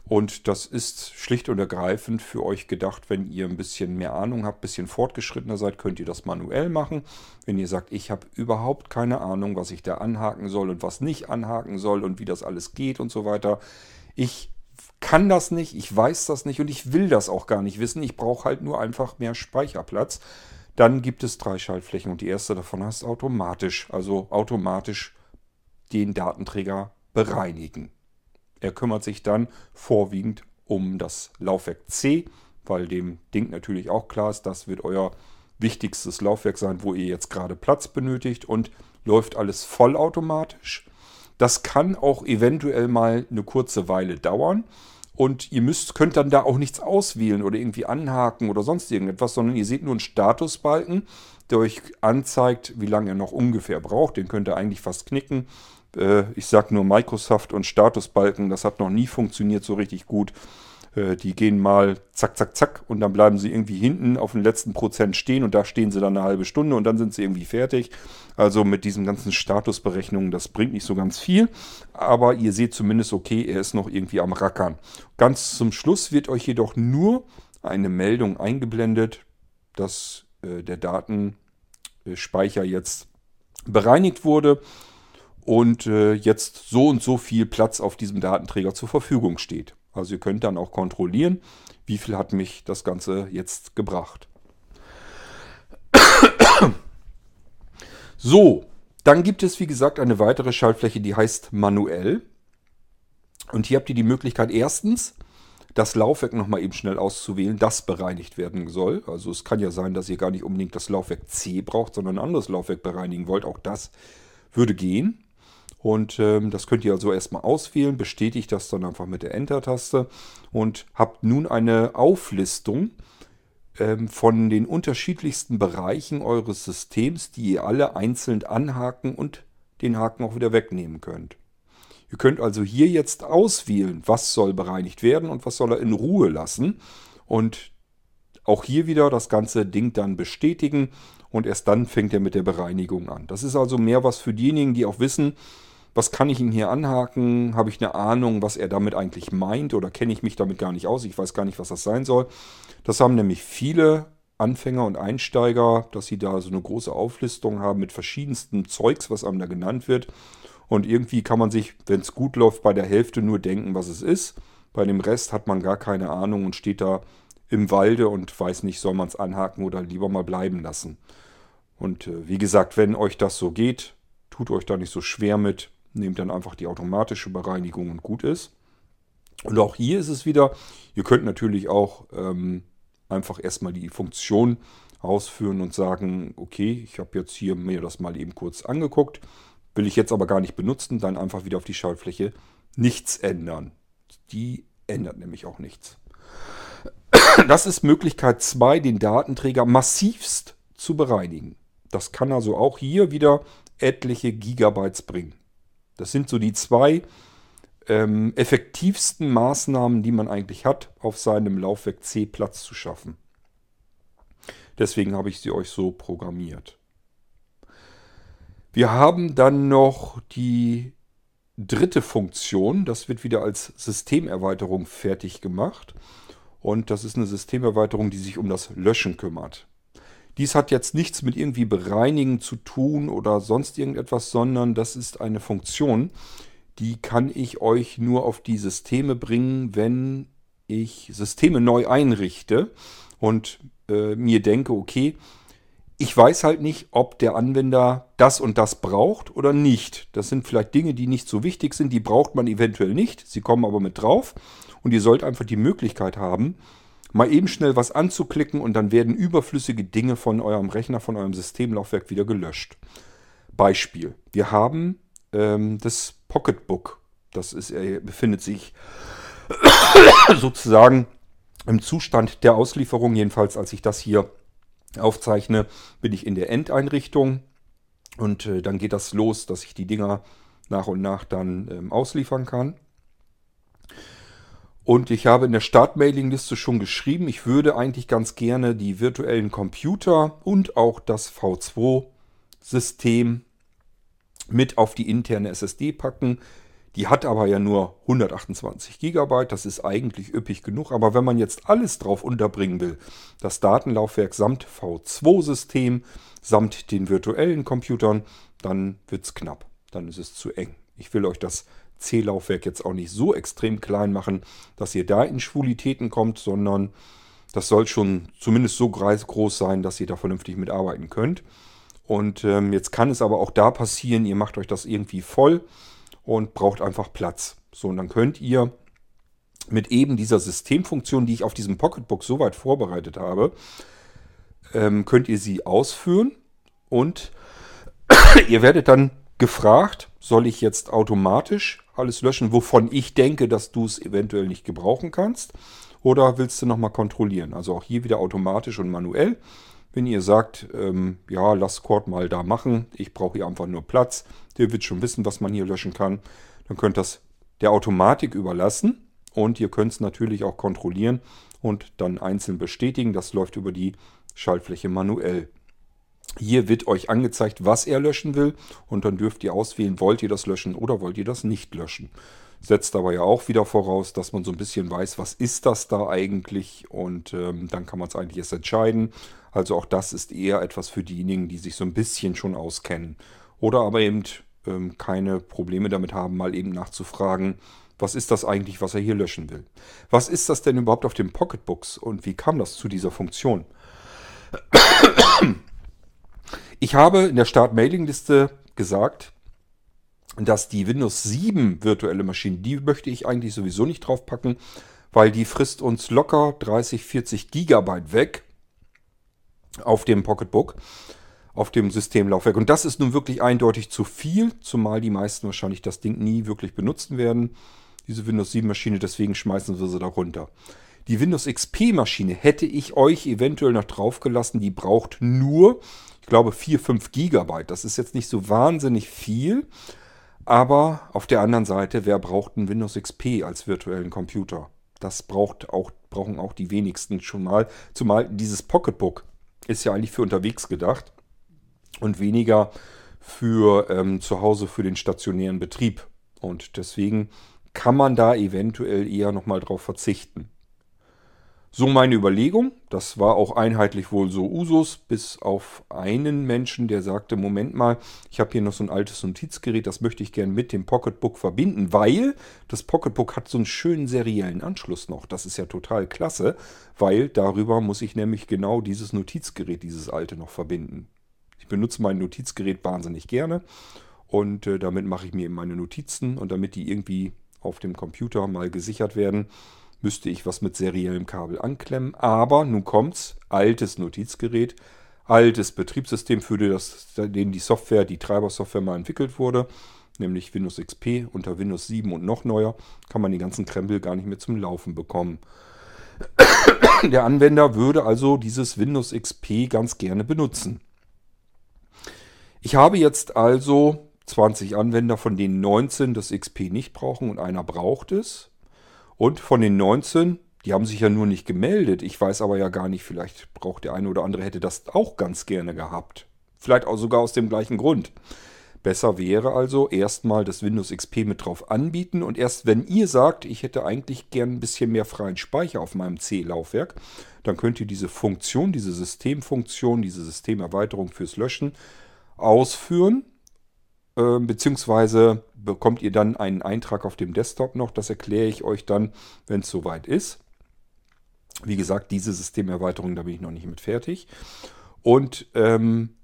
Und das ist schlicht und ergreifend für euch gedacht, wenn ihr ein bisschen mehr Ahnung habt, ein bisschen fortgeschrittener seid, könnt ihr das manuell machen. Wenn ihr sagt, ich habe überhaupt keine Ahnung, was ich da anhaken soll und was nicht anhaken soll und wie das alles geht und so weiter. Ich kann das nicht, ich weiß das nicht und ich will das auch gar nicht wissen. Ich brauche halt nur einfach mehr Speicherplatz. Dann gibt es drei Schaltflächen und die erste davon heißt automatisch, also automatisch den Datenträger bereinigen. Er kümmert sich dann vorwiegend um das Laufwerk C, weil dem Ding natürlich auch klar ist, das wird euer wichtigstes Laufwerk sein, wo ihr jetzt gerade Platz benötigt und läuft alles vollautomatisch. Das kann auch eventuell mal eine kurze Weile dauern und ihr müsst, könnt dann da auch nichts auswählen oder irgendwie anhaken oder sonst irgendetwas, sondern ihr seht nur einen Statusbalken, der euch anzeigt, wie lange ihr noch ungefähr braucht. Den könnt ihr eigentlich fast knicken äh, ich sage nur Microsoft und Statusbalken, das hat noch nie funktioniert so richtig gut. Äh, die gehen mal zack, zack, zack und dann bleiben sie irgendwie hinten auf den letzten Prozent stehen und da stehen sie dann eine halbe Stunde und dann sind sie irgendwie fertig. Also mit diesen ganzen Statusberechnungen, das bringt nicht so ganz viel, aber ihr seht zumindest, okay, er ist noch irgendwie am Rackern. Ganz zum Schluss wird euch jedoch nur eine Meldung eingeblendet, dass äh, der Datenspeicher jetzt bereinigt wurde und äh, jetzt so und so viel Platz auf diesem Datenträger zur Verfügung steht. Also ihr könnt dann auch kontrollieren, wie viel hat mich das Ganze jetzt gebracht. So, dann gibt es wie gesagt eine weitere Schaltfläche, die heißt manuell. Und hier habt ihr die Möglichkeit erstens, das Laufwerk nochmal eben schnell auszuwählen, das bereinigt werden soll. Also es kann ja sein, dass ihr gar nicht unbedingt das Laufwerk C braucht, sondern ein anderes Laufwerk bereinigen wollt. Auch das würde gehen. Und ähm, das könnt ihr also erstmal auswählen, bestätigt das dann einfach mit der Enter-Taste und habt nun eine Auflistung ähm, von den unterschiedlichsten Bereichen eures Systems, die ihr alle einzeln anhaken und den Haken auch wieder wegnehmen könnt. Ihr könnt also hier jetzt auswählen, was soll bereinigt werden und was soll er in Ruhe lassen. Und auch hier wieder das ganze Ding dann bestätigen und erst dann fängt er mit der Bereinigung an. Das ist also mehr was für diejenigen, die auch wissen, was kann ich ihn hier anhaken? Habe ich eine Ahnung, was er damit eigentlich meint oder kenne ich mich damit gar nicht aus? Ich weiß gar nicht, was das sein soll. Das haben nämlich viele Anfänger und Einsteiger, dass sie da so eine große Auflistung haben mit verschiedensten Zeugs, was einem da genannt wird. Und irgendwie kann man sich, wenn es gut läuft, bei der Hälfte nur denken, was es ist. Bei dem Rest hat man gar keine Ahnung und steht da im Walde und weiß nicht, soll man es anhaken oder lieber mal bleiben lassen. Und äh, wie gesagt, wenn euch das so geht, tut euch da nicht so schwer mit nehmt dann einfach die automatische Bereinigung und gut ist. Und auch hier ist es wieder, ihr könnt natürlich auch ähm, einfach erstmal die Funktion ausführen und sagen, okay, ich habe jetzt hier mir das mal eben kurz angeguckt, will ich jetzt aber gar nicht benutzen, dann einfach wieder auf die Schaltfläche nichts ändern. Die ändert nämlich auch nichts. Das ist Möglichkeit 2, den Datenträger massivst zu bereinigen. Das kann also auch hier wieder etliche Gigabytes bringen. Das sind so die zwei ähm, effektivsten Maßnahmen, die man eigentlich hat, auf seinem Laufwerk C Platz zu schaffen. Deswegen habe ich sie euch so programmiert. Wir haben dann noch die dritte Funktion. Das wird wieder als Systemerweiterung fertig gemacht. Und das ist eine Systemerweiterung, die sich um das Löschen kümmert. Dies hat jetzt nichts mit irgendwie bereinigen zu tun oder sonst irgendetwas, sondern das ist eine Funktion, die kann ich euch nur auf die Systeme bringen, wenn ich Systeme neu einrichte und äh, mir denke, okay, ich weiß halt nicht, ob der Anwender das und das braucht oder nicht. Das sind vielleicht Dinge, die nicht so wichtig sind, die braucht man eventuell nicht. Sie kommen aber mit drauf und ihr sollt einfach die Möglichkeit haben, mal eben schnell was anzuklicken und dann werden überflüssige Dinge von eurem Rechner, von eurem Systemlaufwerk wieder gelöscht. Beispiel. Wir haben ähm, das Pocketbook. Das ist, er befindet sich *coughs* sozusagen im Zustand der Auslieferung. Jedenfalls, als ich das hier aufzeichne, bin ich in der Endeinrichtung. Und äh, dann geht das los, dass ich die Dinger nach und nach dann ähm, ausliefern kann. Und ich habe in der Startmailingliste schon geschrieben, ich würde eigentlich ganz gerne die virtuellen Computer und auch das V2-System mit auf die interne SSD packen. Die hat aber ja nur 128 GB, das ist eigentlich üppig genug. Aber wenn man jetzt alles drauf unterbringen will, das Datenlaufwerk samt V2-System, samt den virtuellen Computern, dann wird es knapp. Dann ist es zu eng. Ich will euch das C-Laufwerk jetzt auch nicht so extrem klein machen, dass ihr da in Schwulitäten kommt, sondern das soll schon zumindest so groß sein, dass ihr da vernünftig mitarbeiten könnt. Und ähm, jetzt kann es aber auch da passieren, ihr macht euch das irgendwie voll und braucht einfach Platz. So, und dann könnt ihr mit eben dieser Systemfunktion, die ich auf diesem Pocketbook soweit vorbereitet habe, ähm, könnt ihr sie ausführen und *clears throat* ihr werdet dann gefragt, soll ich jetzt automatisch alles löschen, wovon ich denke, dass du es eventuell nicht gebrauchen kannst, oder willst du nochmal kontrollieren? Also auch hier wieder automatisch und manuell. Wenn ihr sagt, ähm, ja, lass Cord mal da machen, ich brauche hier einfach nur Platz, der wird schon wissen, was man hier löschen kann, dann könnt das der Automatik überlassen und ihr könnt es natürlich auch kontrollieren und dann einzeln bestätigen. Das läuft über die Schaltfläche manuell. Hier wird euch angezeigt, was er löschen will und dann dürft ihr auswählen, wollt ihr das löschen oder wollt ihr das nicht löschen. Setzt aber ja auch wieder voraus, dass man so ein bisschen weiß, was ist das da eigentlich und ähm, dann kann man es eigentlich erst entscheiden. Also auch das ist eher etwas für diejenigen, die sich so ein bisschen schon auskennen. Oder aber eben ähm, keine Probleme damit haben, mal eben nachzufragen, was ist das eigentlich, was er hier löschen will. Was ist das denn überhaupt auf dem Pocketbooks und wie kam das zu dieser Funktion? Ich habe in der Start-Mailing-Liste gesagt, dass die Windows 7 virtuelle Maschine, die möchte ich eigentlich sowieso nicht draufpacken, weil die frisst uns locker 30, 40 Gigabyte weg auf dem Pocketbook, auf dem Systemlaufwerk. Und das ist nun wirklich eindeutig zu viel, zumal die meisten wahrscheinlich das Ding nie wirklich benutzen werden, diese Windows 7 Maschine, deswegen schmeißen wir sie da runter. Die Windows XP Maschine hätte ich euch eventuell noch draufgelassen, die braucht nur, ich glaube, 4, 5 Gigabyte. Das ist jetzt nicht so wahnsinnig viel, aber auf der anderen Seite, wer braucht einen Windows XP als virtuellen Computer? Das braucht auch, brauchen auch die wenigsten schon mal, zumal dieses Pocketbook ist ja eigentlich für unterwegs gedacht und weniger für ähm, zu Hause für den stationären Betrieb. Und deswegen kann man da eventuell eher nochmal drauf verzichten. So meine Überlegung. Das war auch einheitlich wohl so Usus, bis auf einen Menschen, der sagte, Moment mal, ich habe hier noch so ein altes Notizgerät, das möchte ich gerne mit dem Pocketbook verbinden, weil das Pocketbook hat so einen schönen seriellen Anschluss noch. Das ist ja total klasse, weil darüber muss ich nämlich genau dieses Notizgerät, dieses alte noch verbinden. Ich benutze mein Notizgerät wahnsinnig gerne und äh, damit mache ich mir eben meine Notizen und damit die irgendwie auf dem Computer mal gesichert werden, müsste ich was mit seriellem Kabel anklemmen. Aber nun kommt's, altes Notizgerät, altes Betriebssystem, für das, den die Software, die Treibersoftware mal entwickelt wurde, nämlich Windows XP unter Windows 7 und noch neuer, kann man den ganzen Krempel gar nicht mehr zum Laufen bekommen. *coughs* Der Anwender würde also dieses Windows XP ganz gerne benutzen. Ich habe jetzt also 20 Anwender, von denen 19 das XP nicht brauchen und einer braucht es. Und von den 19, die haben sich ja nur nicht gemeldet. Ich weiß aber ja gar nicht, vielleicht braucht der eine oder andere hätte das auch ganz gerne gehabt. Vielleicht auch sogar aus dem gleichen Grund. Besser wäre also erstmal das Windows XP mit drauf anbieten und erst wenn ihr sagt, ich hätte eigentlich gern ein bisschen mehr freien Speicher auf meinem C-Laufwerk, dann könnt ihr diese Funktion, diese Systemfunktion, diese Systemerweiterung fürs Löschen ausführen äh, beziehungsweise bekommt ihr dann einen Eintrag auf dem Desktop noch. Das erkläre ich euch dann, wenn es soweit ist. Wie gesagt, diese Systemerweiterung, da bin ich noch nicht mit fertig. Und ähm,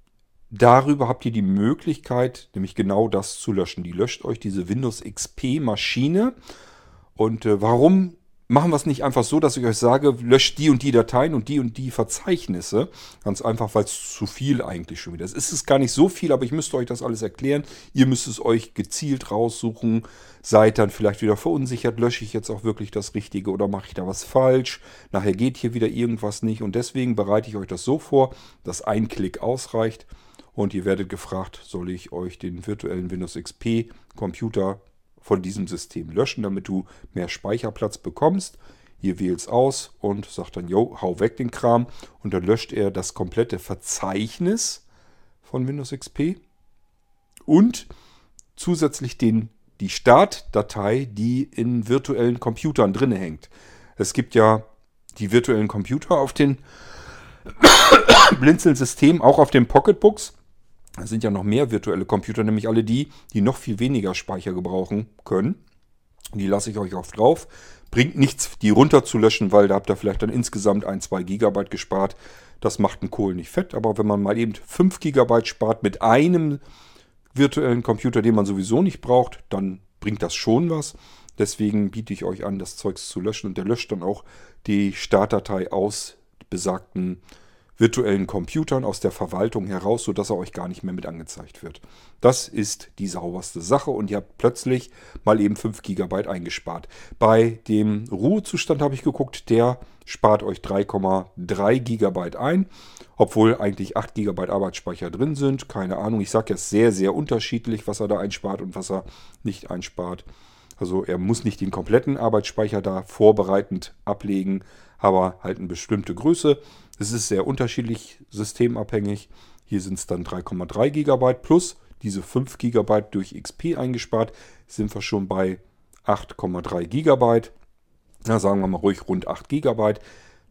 darüber habt ihr die Möglichkeit, nämlich genau das zu löschen. Die löscht euch diese Windows XP Maschine. Und äh, warum machen wir es nicht einfach so, dass ich euch sage, löscht die und die Dateien und die und die Verzeichnisse. Ganz einfach, weil es zu viel eigentlich schon wieder ist. Es ist gar nicht so viel, aber ich müsste euch das alles erklären. Ihr müsst es euch gezielt raussuchen. Seid dann vielleicht wieder verunsichert, lösche ich jetzt auch wirklich das Richtige oder mache ich da was falsch? Nachher geht hier wieder irgendwas nicht. Und deswegen bereite ich euch das so vor, dass ein Klick ausreicht. Und ihr werdet gefragt, soll ich euch den virtuellen Windows XP Computer von diesem System löschen, damit du mehr Speicherplatz bekommst. Ihr wählst aus und sagt dann, yo, hau weg den Kram. Und dann löscht er das komplette Verzeichnis von Windows XP und zusätzlich den, die Startdatei, die in virtuellen Computern drin hängt. Es gibt ja die virtuellen Computer auf den *coughs* Blinzeln-Systemen, auch auf den Pocketbooks. Es sind ja noch mehr virtuelle Computer, nämlich alle die, die noch viel weniger Speicher gebrauchen können. Die lasse ich euch auch drauf. Bringt nichts, die runterzulöschen, weil da habt ihr vielleicht dann insgesamt ein, zwei Gigabyte gespart. Das macht einen Kohl nicht fett. Aber wenn man mal eben 5 Gigabyte spart mit einem virtuellen Computer, den man sowieso nicht braucht, dann bringt das schon was. Deswegen biete ich euch an, das Zeugs zu löschen. Und der löscht dann auch die Startdatei aus besagten virtuellen Computern aus der Verwaltung heraus, sodass er euch gar nicht mehr mit angezeigt wird. Das ist die sauberste Sache und ihr habt plötzlich mal eben 5 GB eingespart. Bei dem Ruhezustand habe ich geguckt, der spart euch 3,3 GB ein, obwohl eigentlich 8 GB Arbeitsspeicher drin sind. Keine Ahnung, ich sage jetzt sehr, sehr unterschiedlich, was er da einspart und was er nicht einspart. Also er muss nicht den kompletten Arbeitsspeicher da vorbereitend ablegen, aber halt eine bestimmte Größe. Es ist sehr unterschiedlich systemabhängig. Hier sind es dann 3,3 GB plus diese 5 GB durch XP eingespart. Sind wir schon bei 8,3 GB. Na, sagen wir mal ruhig rund 8 GB.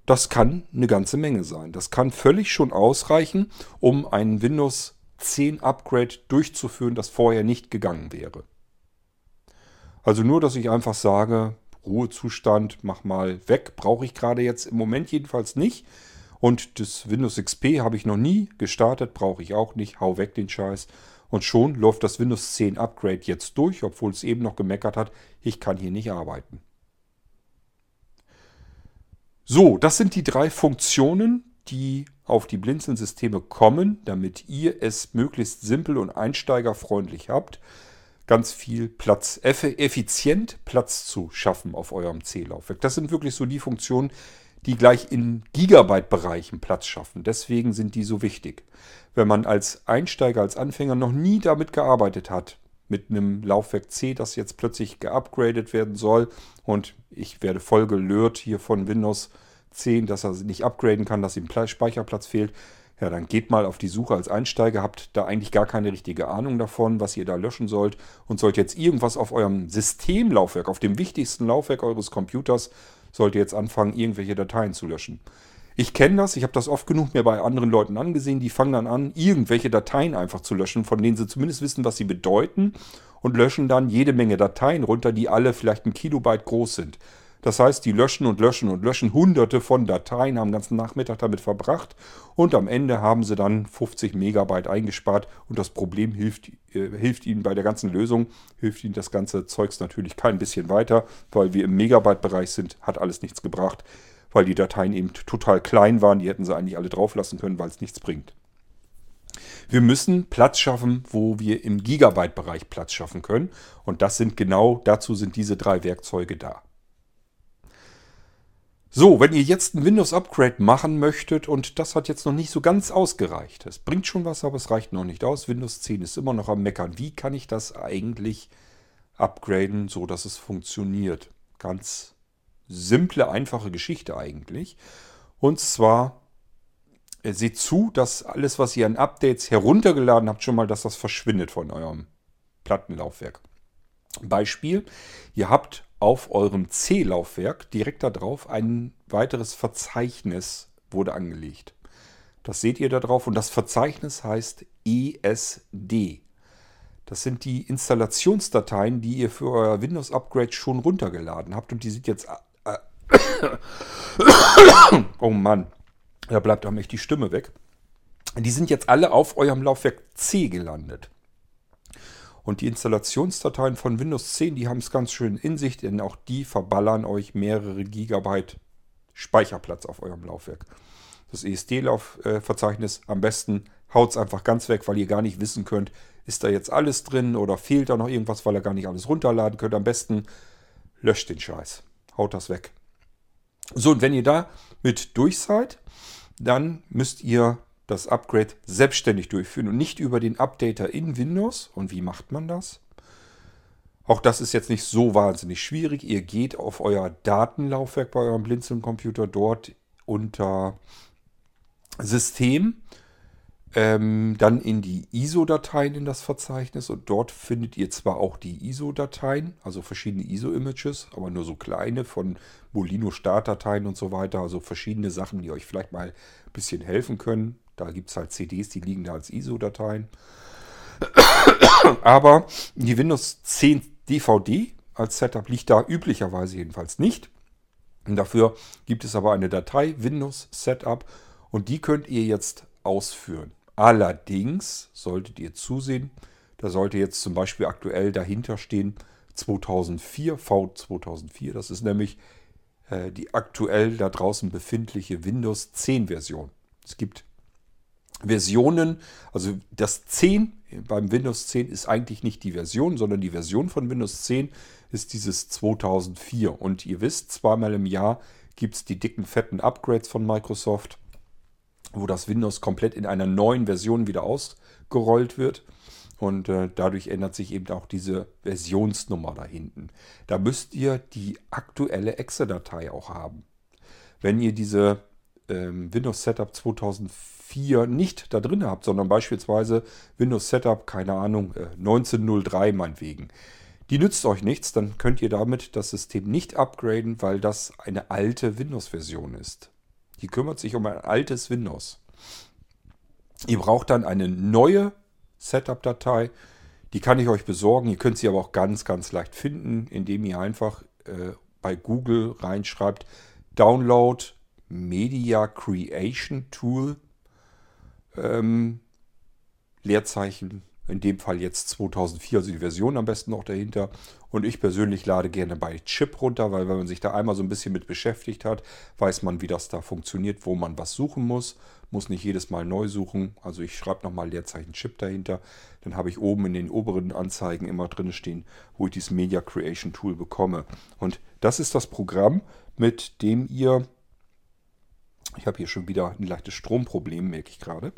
Das kann eine ganze Menge sein. Das kann völlig schon ausreichen, um ein Windows 10 Upgrade durchzuführen, das vorher nicht gegangen wäre. Also nur, dass ich einfach sage, Ruhezustand, mach mal weg, brauche ich gerade jetzt im Moment jedenfalls nicht. Und das Windows XP habe ich noch nie gestartet, brauche ich auch nicht. Hau weg den Scheiß. Und schon läuft das Windows 10 Upgrade jetzt durch, obwohl es eben noch gemeckert hat, ich kann hier nicht arbeiten. So, das sind die drei Funktionen, die auf die Blinzeln-Systeme kommen, damit ihr es möglichst simpel und einsteigerfreundlich habt, ganz viel Platz, effizient Platz zu schaffen auf eurem C-Laufwerk. Das sind wirklich so die Funktionen, die gleich in Gigabyte-Bereichen Platz schaffen. Deswegen sind die so wichtig. Wenn man als Einsteiger, als Anfänger noch nie damit gearbeitet hat, mit einem Laufwerk C, das jetzt plötzlich geupgradet werden soll und ich werde voll gelört hier von Windows 10, dass er nicht upgraden kann, dass ihm Speicherplatz fehlt, ja, dann geht mal auf die Suche als Einsteiger, habt da eigentlich gar keine richtige Ahnung davon, was ihr da löschen sollt und sollt jetzt irgendwas auf eurem Systemlaufwerk, auf dem wichtigsten Laufwerk eures Computers sollte jetzt anfangen, irgendwelche Dateien zu löschen. Ich kenne das, ich habe das oft genug mir bei anderen Leuten angesehen, die fangen dann an, irgendwelche Dateien einfach zu löschen, von denen sie zumindest wissen, was sie bedeuten und löschen dann jede Menge Dateien runter, die alle vielleicht ein Kilobyte groß sind. Das heißt, die löschen und löschen und löschen hunderte von Dateien, haben den ganzen Nachmittag damit verbracht und am Ende haben sie dann 50 Megabyte eingespart und das Problem hilft, äh, hilft ihnen bei der ganzen Lösung, hilft ihnen das ganze Zeugs natürlich kein bisschen weiter, weil wir im Megabyte-Bereich sind, hat alles nichts gebracht, weil die Dateien eben total klein waren, die hätten sie eigentlich alle drauf lassen können, weil es nichts bringt. Wir müssen Platz schaffen, wo wir im Gigabyte-Bereich Platz schaffen können. Und das sind genau, dazu sind diese drei Werkzeuge da. So, wenn ihr jetzt ein Windows-Upgrade machen möchtet und das hat jetzt noch nicht so ganz ausgereicht. Es bringt schon was, aber es reicht noch nicht aus. Windows 10 ist immer noch am Meckern. Wie kann ich das eigentlich upgraden, so dass es funktioniert? Ganz simple, einfache Geschichte eigentlich. Und zwar äh, seht zu, dass alles, was ihr an Updates heruntergeladen habt, schon mal, dass das verschwindet von eurem Plattenlaufwerk. Beispiel, ihr habt auf eurem C-Laufwerk direkt darauf ein weiteres Verzeichnis wurde angelegt. Das seht ihr da drauf und das Verzeichnis heißt ESD. Das sind die Installationsdateien, die ihr für euer Windows-Upgrade schon runtergeladen habt. Und die sind jetzt... Äh, *coughs* oh Mann, da bleibt einem echt die Stimme weg. Die sind jetzt alle auf eurem Laufwerk C gelandet. Und die Installationsdateien von Windows 10, die haben es ganz schön in sich, denn auch die verballern euch mehrere Gigabyte Speicherplatz auf eurem Laufwerk. Das ESD-Verzeichnis am besten haut es einfach ganz weg, weil ihr gar nicht wissen könnt, ist da jetzt alles drin oder fehlt da noch irgendwas, weil ihr gar nicht alles runterladen könnt. Am besten löscht den Scheiß. Haut das weg. So, und wenn ihr da mit durch seid, dann müsst ihr das Upgrade selbstständig durchführen und nicht über den Updater in Windows. Und wie macht man das? Auch das ist jetzt nicht so wahnsinnig schwierig. Ihr geht auf euer Datenlaufwerk bei eurem Blinzeln-Computer dort unter System, ähm, dann in die ISO-Dateien in das Verzeichnis und dort findet ihr zwar auch die ISO-Dateien, also verschiedene ISO-Images, aber nur so kleine von Molino-Startdateien und so weiter, also verschiedene Sachen, die euch vielleicht mal ein bisschen helfen können. Da gibt es halt CDs, die liegen da als ISO-Dateien. Aber die Windows 10 DVD als Setup liegt da üblicherweise jedenfalls nicht. Und dafür gibt es aber eine Datei Windows Setup und die könnt ihr jetzt ausführen. Allerdings solltet ihr zusehen, da sollte jetzt zum Beispiel aktuell dahinter stehen 2004, V2004. Das ist nämlich äh, die aktuell da draußen befindliche Windows 10 Version. Es gibt Versionen, also das 10 beim Windows 10 ist eigentlich nicht die Version, sondern die Version von Windows 10 ist dieses 2004. Und ihr wisst, zweimal im Jahr gibt es die dicken, fetten Upgrades von Microsoft, wo das Windows komplett in einer neuen Version wieder ausgerollt wird. Und äh, dadurch ändert sich eben auch diese Versionsnummer da hinten. Da müsst ihr die aktuelle Exe-Datei auch haben. Wenn ihr diese ähm, Windows Setup 2004 nicht da drin habt, sondern beispielsweise Windows Setup, keine Ahnung, äh, 1903 meinetwegen. Die nützt euch nichts, dann könnt ihr damit das System nicht upgraden, weil das eine alte Windows-Version ist. Die kümmert sich um ein altes Windows. Ihr braucht dann eine neue Setup-Datei. Die kann ich euch besorgen. Ihr könnt sie aber auch ganz, ganz leicht finden, indem ihr einfach äh, bei Google reinschreibt Download Media Creation Tool. Ähm, Leerzeichen, in dem Fall jetzt 2004, also die Version am besten noch dahinter. Und ich persönlich lade gerne bei Chip runter, weil wenn man sich da einmal so ein bisschen mit beschäftigt hat, weiß man, wie das da funktioniert, wo man was suchen muss. Muss nicht jedes Mal neu suchen. Also ich schreibe nochmal Leerzeichen Chip dahinter. Dann habe ich oben in den oberen Anzeigen immer drin stehen, wo ich dieses Media Creation Tool bekomme. Und das ist das Programm, mit dem ihr ich habe hier schon wieder ein leichtes Stromproblem, merke ich gerade.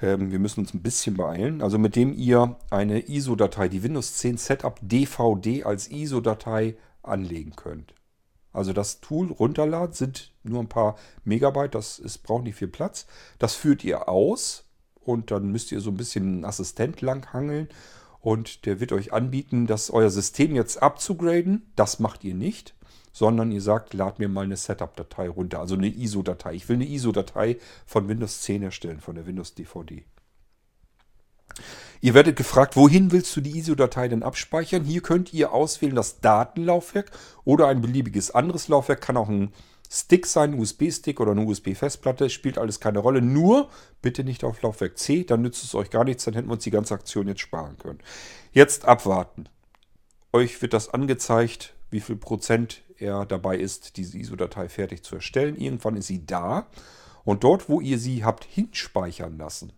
Ähm, wir müssen uns ein bisschen beeilen. Also mit dem ihr eine ISO-Datei, die Windows 10 Setup DVD als ISO-Datei anlegen könnt. Also das Tool runterladen sind nur ein paar Megabyte, das ist, braucht nicht viel Platz. Das führt ihr aus und dann müsst ihr so ein bisschen einen Assistent langhangeln und der wird euch anbieten, das euer System jetzt abzugraden. Das macht ihr nicht sondern ihr sagt, lad mir mal eine Setup-Datei runter, also eine ISO-Datei. Ich will eine ISO-Datei von Windows 10 erstellen, von der Windows DVD. Ihr werdet gefragt, wohin willst du die ISO-Datei denn abspeichern? Hier könnt ihr auswählen das Datenlaufwerk oder ein beliebiges anderes Laufwerk. Kann auch ein Stick sein, ein USB-Stick oder eine USB-Festplatte. Spielt alles keine Rolle. Nur bitte nicht auf Laufwerk C, dann nützt es euch gar nichts. Dann hätten wir uns die ganze Aktion jetzt sparen können. Jetzt abwarten. Euch wird das angezeigt, wie viel Prozent er dabei ist, diese ISO-Datei fertig zu erstellen. Irgendwann ist sie da. Und dort, wo ihr sie habt hinspeichern lassen,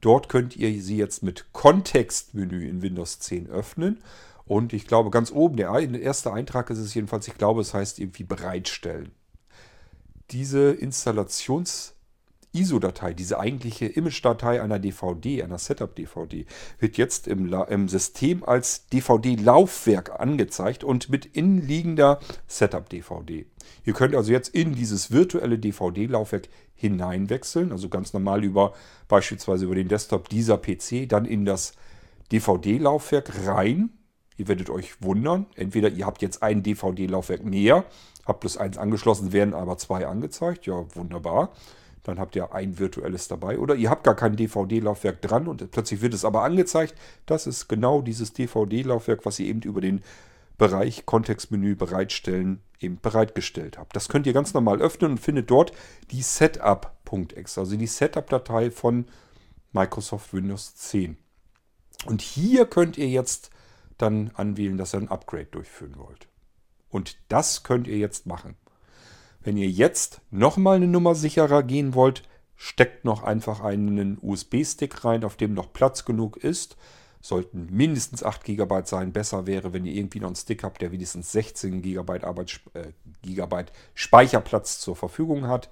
dort könnt ihr sie jetzt mit Kontextmenü in Windows 10 öffnen. Und ich glaube, ganz oben, der erste Eintrag ist es jedenfalls, ich glaube, es heißt irgendwie bereitstellen. Diese Installations- ISO-Datei, diese eigentliche Image-Datei einer DVD, einer Setup-DVD, wird jetzt im, im System als DVD-Laufwerk angezeigt und mit innenliegender Setup-DVD. Ihr könnt also jetzt in dieses virtuelle DVD-Laufwerk hineinwechseln, also ganz normal über beispielsweise über den Desktop dieser PC, dann in das DVD-Laufwerk rein. Ihr werdet euch wundern, entweder ihr habt jetzt ein DVD-Laufwerk mehr, habt bloß eins angeschlossen, werden aber zwei angezeigt. Ja, wunderbar. Dann habt ihr ein virtuelles dabei. Oder ihr habt gar kein DVD-Laufwerk dran und plötzlich wird es aber angezeigt. Das ist genau dieses DVD-Laufwerk, was ihr eben über den Bereich Kontextmenü bereitstellen eben bereitgestellt habt. Das könnt ihr ganz normal öffnen und findet dort die Setup.exe, also die Setup-Datei von Microsoft Windows 10. Und hier könnt ihr jetzt dann anwählen, dass ihr ein Upgrade durchführen wollt. Und das könnt ihr jetzt machen. Wenn ihr jetzt nochmal eine Nummer sicherer gehen wollt, steckt noch einfach einen USB-Stick rein, auf dem noch Platz genug ist. Sollten mindestens 8 GB sein. Besser wäre, wenn ihr irgendwie noch einen Stick habt, der wenigstens 16 GB, Arbeit, äh, GB Speicherplatz zur Verfügung hat.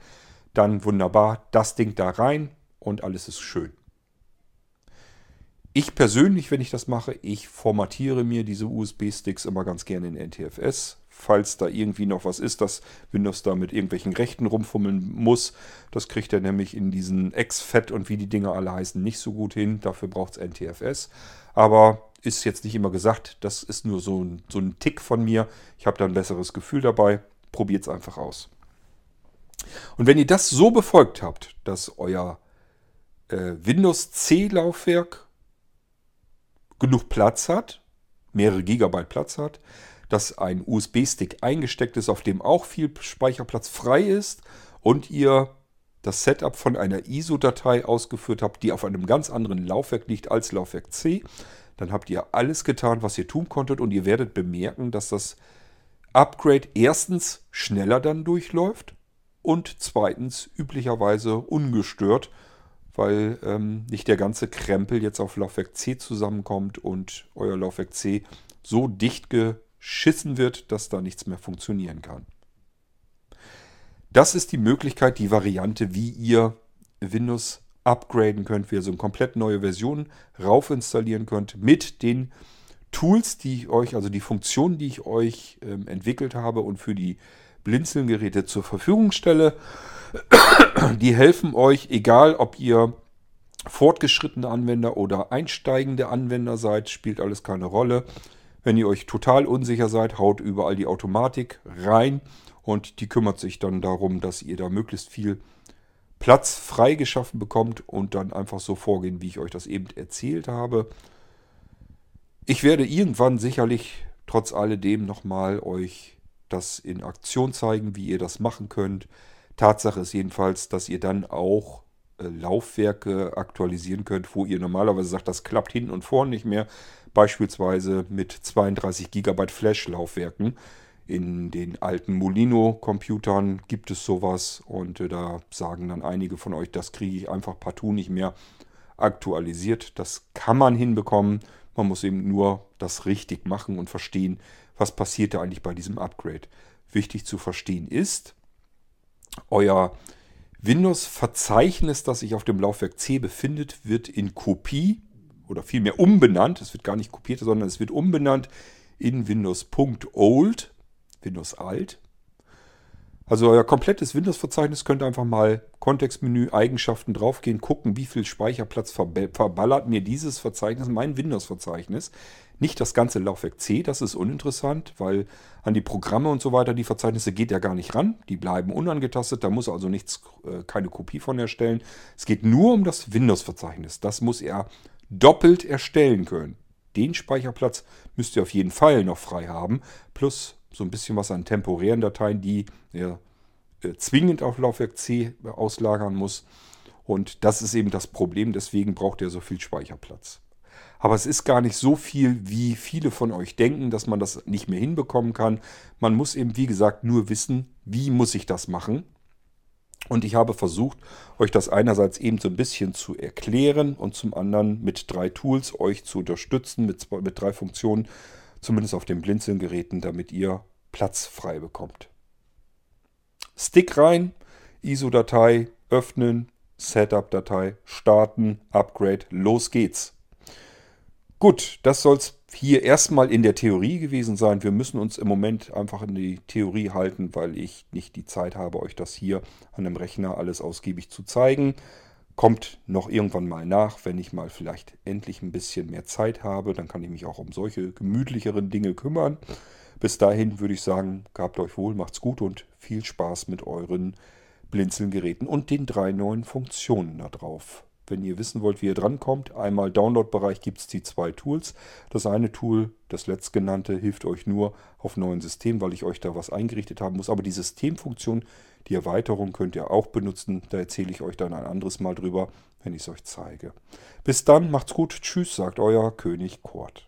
Dann wunderbar, das Ding da rein und alles ist schön. Ich persönlich, wenn ich das mache, ich formatiere mir diese USB-Sticks immer ganz gerne in NTFS falls da irgendwie noch was ist, dass Windows da mit irgendwelchen Rechten rumfummeln muss. Das kriegt er nämlich in diesen XFAT und wie die Dinger alle heißen nicht so gut hin. Dafür braucht es NTFS. Aber ist jetzt nicht immer gesagt, das ist nur so ein, so ein Tick von mir. Ich habe da ein besseres Gefühl dabei. Probiert es einfach aus. Und wenn ihr das so befolgt habt, dass euer äh, Windows C-Laufwerk genug Platz hat, mehrere Gigabyte Platz hat, dass ein USB-Stick eingesteckt ist, auf dem auch viel Speicherplatz frei ist und ihr das Setup von einer ISO-Datei ausgeführt habt, die auf einem ganz anderen Laufwerk liegt als Laufwerk C, dann habt ihr alles getan, was ihr tun konntet und ihr werdet bemerken, dass das Upgrade erstens schneller dann durchläuft und zweitens üblicherweise ungestört, weil ähm, nicht der ganze Krempel jetzt auf Laufwerk C zusammenkommt und euer Laufwerk C so dicht ge schissen wird, dass da nichts mehr funktionieren kann. Das ist die Möglichkeit, die Variante, wie ihr Windows upgraden könnt, wie ihr so eine komplett neue Version rauf installieren könnt mit den Tools, die ich euch, also die Funktionen, die ich euch ähm, entwickelt habe und für die Blinzeln-Geräte zur Verfügung stelle. *clears throat* Die helfen euch, egal ob ihr fortgeschrittene Anwender oder einsteigende Anwender seid, spielt alles keine Rolle. Wenn ihr euch total unsicher seid, haut überall die Automatik rein und die kümmert sich dann darum, dass ihr da möglichst viel Platz freigeschaffen bekommt und dann einfach so vorgehen, wie ich euch das eben erzählt habe. Ich werde irgendwann sicherlich trotz alledem nochmal euch das in Aktion zeigen, wie ihr das machen könnt. Tatsache ist jedenfalls, dass ihr dann auch äh, Laufwerke aktualisieren könnt, wo ihr normalerweise sagt, das klappt hinten und vorne nicht mehr. Beispielsweise mit 32 GB Flash-Laufwerken. In den alten Molino-Computern gibt es sowas und äh, da sagen dann einige von euch, das kriege ich einfach partout nicht mehr aktualisiert. Das kann man hinbekommen. Man muss eben nur das richtig machen und verstehen, was passiert da eigentlich bei diesem Upgrade. Wichtig zu verstehen ist, euer Windows-Verzeichnis, das sich auf dem Laufwerk C befindet, wird in Kopie oder vielmehr umbenannt. Es wird gar nicht kopiert, sondern es wird umbenannt in Windows.old, Windows alt. Also euer komplettes Windows-Verzeichnis könnt einfach mal Kontextmenü, Eigenschaften draufgehen, gucken, wie viel Speicherplatz verballert mir dieses Verzeichnis, mein Windows-Verzeichnis. Nicht das ganze Laufwerk C, das ist uninteressant, weil an die Programme und so weiter, die Verzeichnisse geht ja gar nicht ran. Die bleiben unangetastet, da muss also nichts, äh, keine Kopie von erstellen. Es geht nur um das Windows-Verzeichnis. Das muss er doppelt erstellen können. Den Speicherplatz müsst ihr auf jeden Fall noch frei haben, plus so ein bisschen was an temporären Dateien, die ihr äh, zwingend auf Laufwerk C auslagern muss. Und das ist eben das Problem, deswegen braucht ihr so viel Speicherplatz. Aber es ist gar nicht so viel, wie viele von euch denken, dass man das nicht mehr hinbekommen kann. Man muss eben, wie gesagt, nur wissen, wie muss ich das machen. Und ich habe versucht, euch das einerseits eben so ein bisschen zu erklären und zum anderen mit drei Tools euch zu unterstützen, mit, zwei, mit drei Funktionen, zumindest auf den Blinzeln-Geräten, damit ihr Platz frei bekommt. Stick rein, ISO-Datei öffnen, Setup-Datei starten, Upgrade, los geht's. Gut, das soll es hier erstmal in der Theorie gewesen sein. Wir müssen uns im Moment einfach in die Theorie halten, weil ich nicht die Zeit habe, euch das hier an einem Rechner alles ausgiebig zu zeigen. Kommt noch irgendwann mal nach, wenn ich mal vielleicht endlich ein bisschen mehr Zeit habe. Dann kann ich mich auch um solche gemütlicheren Dinge kümmern. Bis dahin würde ich sagen, gehabt euch wohl, macht's gut und viel Spaß mit euren Blinzeln-Geräten und den drei neuen Funktionen da drauf. Wenn ihr wissen wollt, wie ihr drankommt, einmal Download-Bereich gibt es die zwei Tools. Das eine Tool, das letztgenannte, hilft euch nur auf neuen Systemen, weil ich euch da was eingerichtet haben muss. Aber die Systemfunktion, die Erweiterung könnt ihr auch benutzen. Da erzähle ich euch dann ein anderes Mal drüber, wenn ich es euch zeige. Bis dann, macht's gut. Tschüss, sagt euer König Kurt.